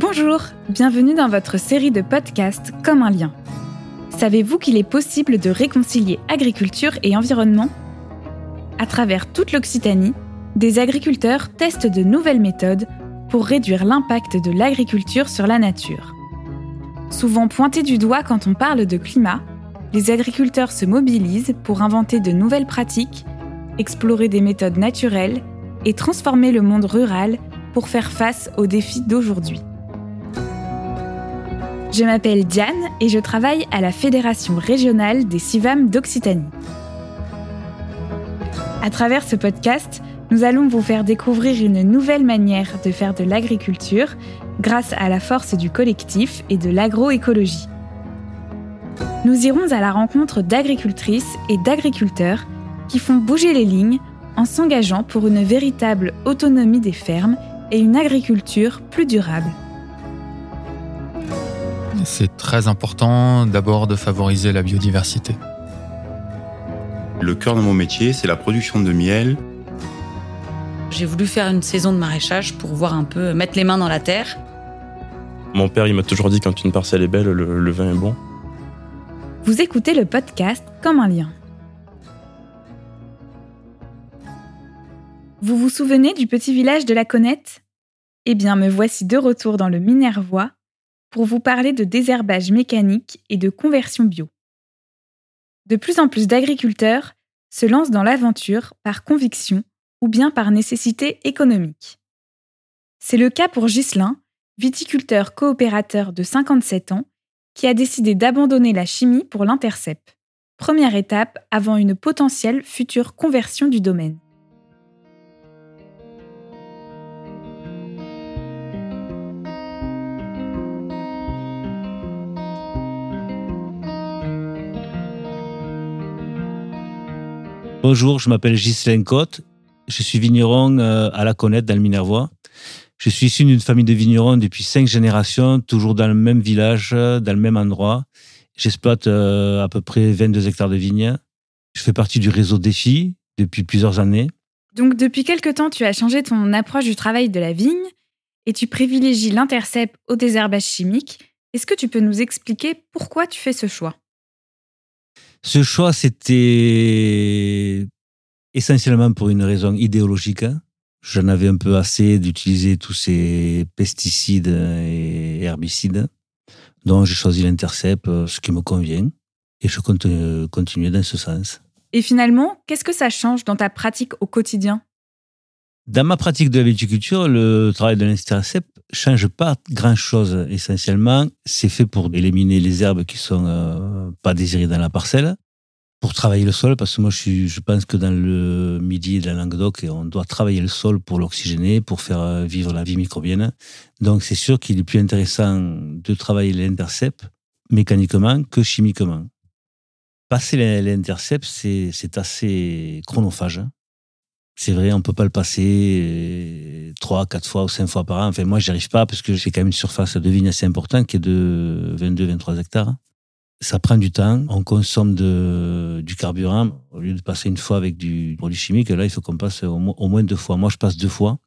Bonjour, bienvenue dans votre série de podcasts Comme un lien. Savez-vous qu'il est possible de réconcilier agriculture et environnement? À travers toute l'Occitanie, des agriculteurs testent de nouvelles méthodes pour réduire l'impact de l'agriculture sur la nature. Souvent pointés du doigt quand on parle de climat, les agriculteurs se mobilisent pour inventer de nouvelles pratiques, explorer des méthodes naturelles et transformer le monde rural pour faire face aux défis d'aujourd'hui. Je m'appelle Diane et je travaille à la Fédération régionale des CIVAM d'Occitanie. À travers ce podcast, nous allons vous faire découvrir une nouvelle manière de faire de l'agriculture grâce à la force du collectif et de l'agroécologie. Nous irons à la rencontre d'agricultrices et d'agriculteurs qui font bouger les lignes en s'engageant pour une véritable autonomie des fermes et une agriculture plus durable. C'est très important d'abord de favoriser la biodiversité. Le cœur de mon métier, c'est la production de miel. J'ai voulu faire une saison de maraîchage pour voir un peu mettre les mains dans la terre. Mon père, il m'a toujours dit quand une parcelle est belle, le, le vin est bon. Vous écoutez le podcast Comme un lien. Vous vous souvenez du petit village de la Connette? Eh bien, me voici de retour dans le Minervois pour vous parler de désherbage mécanique et de conversion bio. De plus en plus d'agriculteurs se lancent dans l'aventure par conviction ou bien par nécessité économique. C'est le cas pour Ghislain, viticulteur coopérateur de 57 ans, qui a décidé d'abandonner la chimie pour l'intercep, première étape avant une potentielle future conversion du domaine. Bonjour, je m'appelle Ghislain Cotte. Je suis vigneron euh, à la Connette, dans le Minervois. Je suis issu d'une famille de vignerons depuis cinq générations, toujours dans le même village, dans le même endroit. J'exploite euh, à peu près 22 hectares de vignes. Je fais partie du réseau Défi depuis plusieurs années. Donc depuis quelque temps, tu as changé ton approche du travail de la vigne et tu privilégies l'intercept au désherbage chimique. Est-ce que tu peux nous expliquer pourquoi tu fais ce choix? Ce choix, c'était essentiellement pour une raison idéologique. J'en avais un peu assez d'utiliser tous ces pesticides et herbicides. Donc j'ai choisi l'intercept, euh, ce qui me convient, et je compte euh, continuer dans ce sens. Et finalement, qu'est-ce que ça change dans ta pratique au quotidien? Dans ma pratique de la viticulture, le travail de l'intercept change pas grand-chose. Essentiellement, c'est fait pour éliminer les herbes qui sont euh, pas désirées dans la parcelle pour travailler le sol, parce que moi je, je pense que dans le Midi et la Languedoc, on doit travailler le sol pour l'oxygéner, pour faire euh, vivre la vie microbienne. Donc c'est sûr qu'il est plus intéressant de travailler l'intercept mécaniquement que chimiquement. Passer l'intercept, c'est assez chronophage. C'est vrai, on peut pas le passer euh, trois, quatre fois ou cinq fois par an. Enfin, moi, j'y arrive pas parce que j'ai quand même une surface de vigne assez importante qui est de 22-23 hectares ça prend du temps, on consomme de, du carburant. Au lieu de passer une fois avec du produit chimique, là, il faut qu'on passe au, moins deux fois. Moi, je passe deux fois.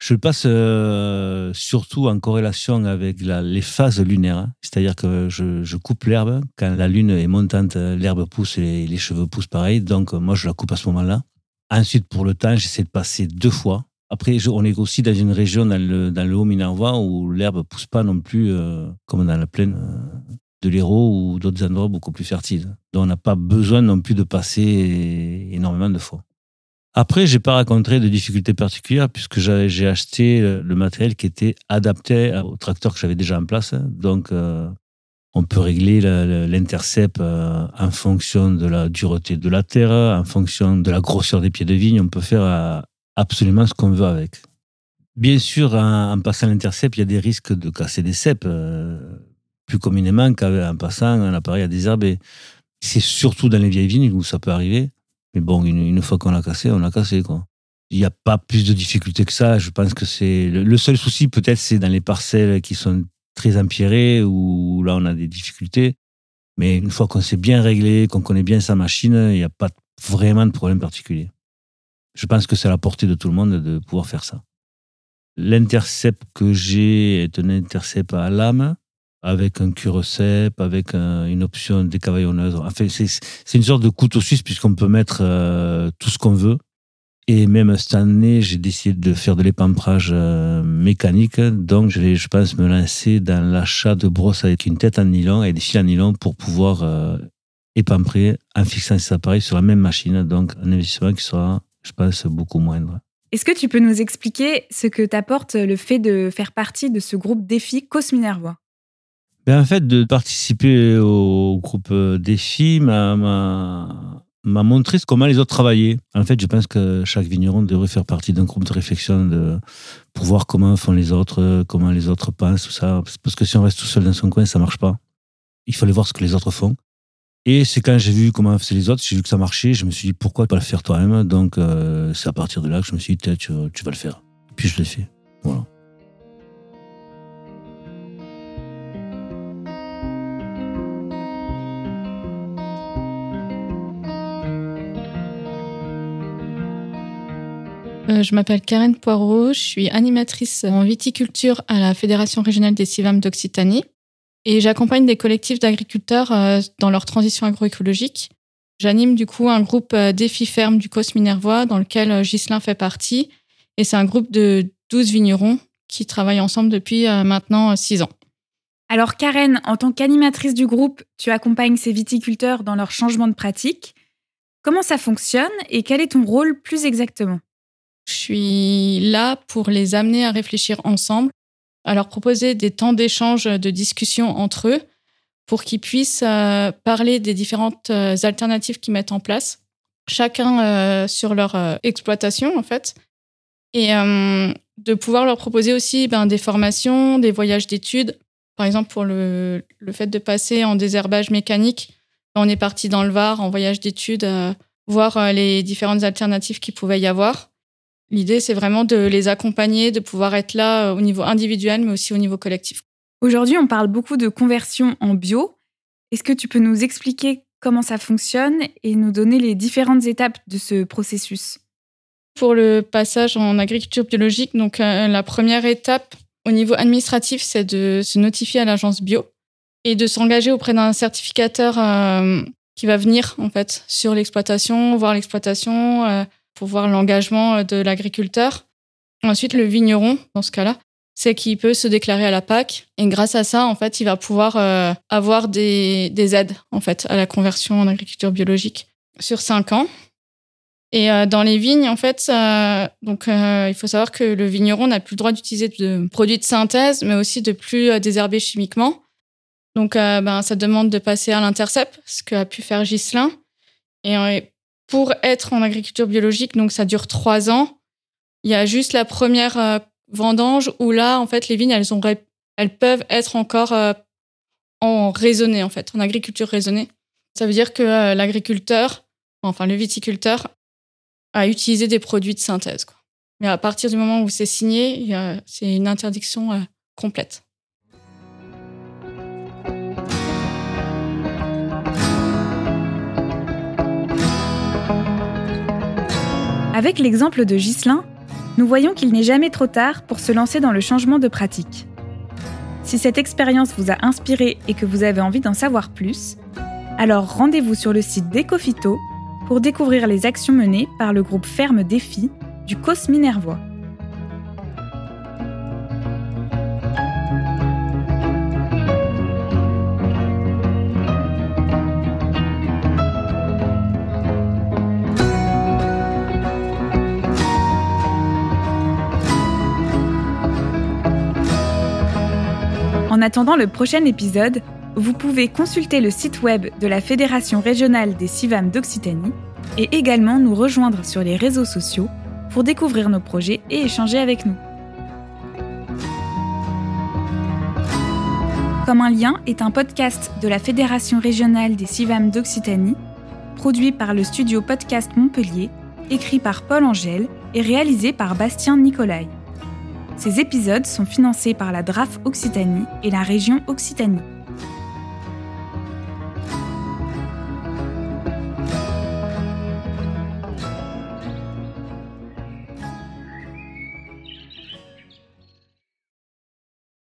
Je le passe euh, surtout en corrélation avec la, les phases lunaires. Hein. C'est-à-dire que je, je coupe l'herbe. Quand la lune est montante, l'herbe pousse et les cheveux poussent pareil. Donc, moi, je la coupe à ce moment-là. Ensuite, pour le temps, j'essaie de passer deux fois. Après, on est aussi dans une région dans le, dans le Haut-Minervois où l'herbe pousse pas non plus euh, comme dans la plaine. Euh, de l'Hérault ou d'autres endroits beaucoup plus fertiles. Donc on n'a pas besoin non plus de passer énormément de fois. Après, j'ai pas rencontré de difficultés particulières puisque j'ai acheté le matériel qui était adapté au tracteur que j'avais déjà en place. Donc, euh, on peut régler l'intercept euh, en fonction de la dureté de la terre, en fonction de la grosseur des pieds de vigne. On peut faire euh, absolument ce qu'on veut avec. Bien sûr, en, passant l'intercept, il y a des risques de casser des cèpes plus communément qu'en passant un appareil à désherber. C'est surtout dans les vieilles vignes où ça peut arriver. Mais bon, une, fois qu'on l'a cassé, on l'a cassé, quoi. Il n'y a pas plus de difficultés que ça. Je pense que c'est le, seul souci, peut-être, c'est dans les parcelles qui sont très empierrées où là, on a des difficultés. Mais une fois qu'on s'est bien réglé, qu'on connaît bien sa machine, il n'y a pas vraiment de problème particulier. Je pense que c'est à la portée de tout le monde de pouvoir faire ça. L'intercept que j'ai est un intercept à lame avec un cure-cep, avec un- une option décavaillonneuse. Enfin, c'est c'est une sorte de couteau suisse puisqu'on peut mettre euh, tout ce qu'on veut. Et même cette année, j'ai décidé de faire de l'épamprage euh, mécanique. Donc, je vais, je pense, me lancer dans l'achat de brosses avec une tête en nylon et des fils en nylon pour pouvoir euh, épamprer en fixant ces appareils sur la même machine. Donc, un investissement qui sera, je pense, beaucoup moindre. Est-ce que tu peux nous expliquer ce que t'apporte le fait de faire partie de ce groupe défi Cosminervois? Ben, en fait, de participer au groupe euh, Défi m'a- m'a montré comment les autres travaillaient. En fait, je pense que chaque vigneron devrait faire partie d'un groupe de réflexion de, pour voir comment font les autres, euh, comment les autres pensent, tout ça. Parce que si on reste tout seul dans son coin, ça marche pas. Il aller voir ce que les autres font. Et c'est quand j'ai vu comment faisaient les autres, j'ai vu que ça marchait, je me suis dit pourquoi pas le faire toi-même? Donc, euh, c'est à partir de là que je me suis dit, tu, tu vas le faire. Puis je l'ai fait. Voilà. Je m'appelle Karen Poirot, je suis animatrice en viticulture à la Fédération régionale des CIVAM d'Occitanie et j'accompagne des collectifs d'agriculteurs euh, dans leur transition agroécologique. J'anime du coup un groupe euh, Défi Ferme du Cos Minervois dans lequel euh, Ghislain fait partie et c'est un groupe de 12 vignerons qui travaillent ensemble depuis euh, maintenant 6 ans. Alors Karen, en tant qu'animatrice du groupe, tu accompagnes ces viticulteurs dans leur changement de pratique. Comment ça fonctionne et quel est ton rôle plus exactement? Je suis là pour les amener à réfléchir ensemble, à leur proposer des temps d'échange, de discussion entre eux, pour qu'ils puissent euh, parler des différentes euh, alternatives qu'ils mettent en place, chacun euh, sur leur exploitation en fait, et de pouvoir leur proposer aussi ben, des formations, des voyages d'études. Par exemple, pour le, le fait de passer en désherbage mécanique, on est parti dans le Var en voyage d'études, voir les différentes alternatives qu'il pouvait y avoir. L'idée, c'est vraiment de les accompagner, de pouvoir être là euh, au niveau individuel, mais aussi au niveau collectif. Aujourd'hui, on parle beaucoup de conversion en bio. Est-ce que tu peux nous expliquer comment ça fonctionne et nous donner les différentes étapes de ce processus? Pour le passage en agriculture biologique, donc euh, la première étape au niveau administratif, c'est de se notifier à l'agence bio et de s'engager auprès d'un certificateur euh, qui va venir en fait sur l'exploitation, voir l'exploitation, euh, pour voir l'engagement euh, de l'agriculteur. Ensuite, le vigneron, dans ce cas-là, c'est qu'il peut se déclarer à la PAC et grâce à ça, en fait, il va pouvoir euh, avoir des, des aides en fait à la conversion en agriculture biologique sur cinq ans. Et euh, dans les vignes, en fait, donc il faut savoir que le vigneron n'a plus le droit d'utiliser de produits de synthèse, mais aussi de plus désherber chimiquement. Donc, ben, ça demande de passer à l'intercept, ce qu'a pu faire Ghislain. Et pour être en agriculture biologique, donc ça dure trois ans. Il y a juste la première euh, vendange où là, en fait, les vignes, elles, ont, elles peuvent être encore euh, en raisonnée, en fait, en agriculture raisonnée. Ça veut dire que euh, l'agriculteur, enfin le viticulteur, a utilisé des produits de synthèse. Mais à partir du moment où c'est signé, c'est une interdiction complète. Avec l'exemple de Ghislain, nous voyons qu'il n'est jamais trop tard pour se lancer dans le changement de pratique. Si cette expérience vous a inspiré et que vous avez envie d'en savoir plus, alors rendez-vous sur le site d'Ecofito pour découvrir les actions menées par le groupe Ferme Défi du COS Minervois. Attendant le prochain épisode, vous pouvez consulter le site web de la Fédération régionale des CIVAM d'Occitanie et également nous rejoindre sur les réseaux sociaux pour découvrir nos projets et échanger avec nous. Comme un lien est un podcast de la Fédération régionale des CIVAM d'Occitanie, produit par le studio Podcast Montpellier, écrit par Paul Angèle et réalisé par Bastien Nicolai. Ces épisodes sont financés par la DRAF Occitanie et la région Occitanie.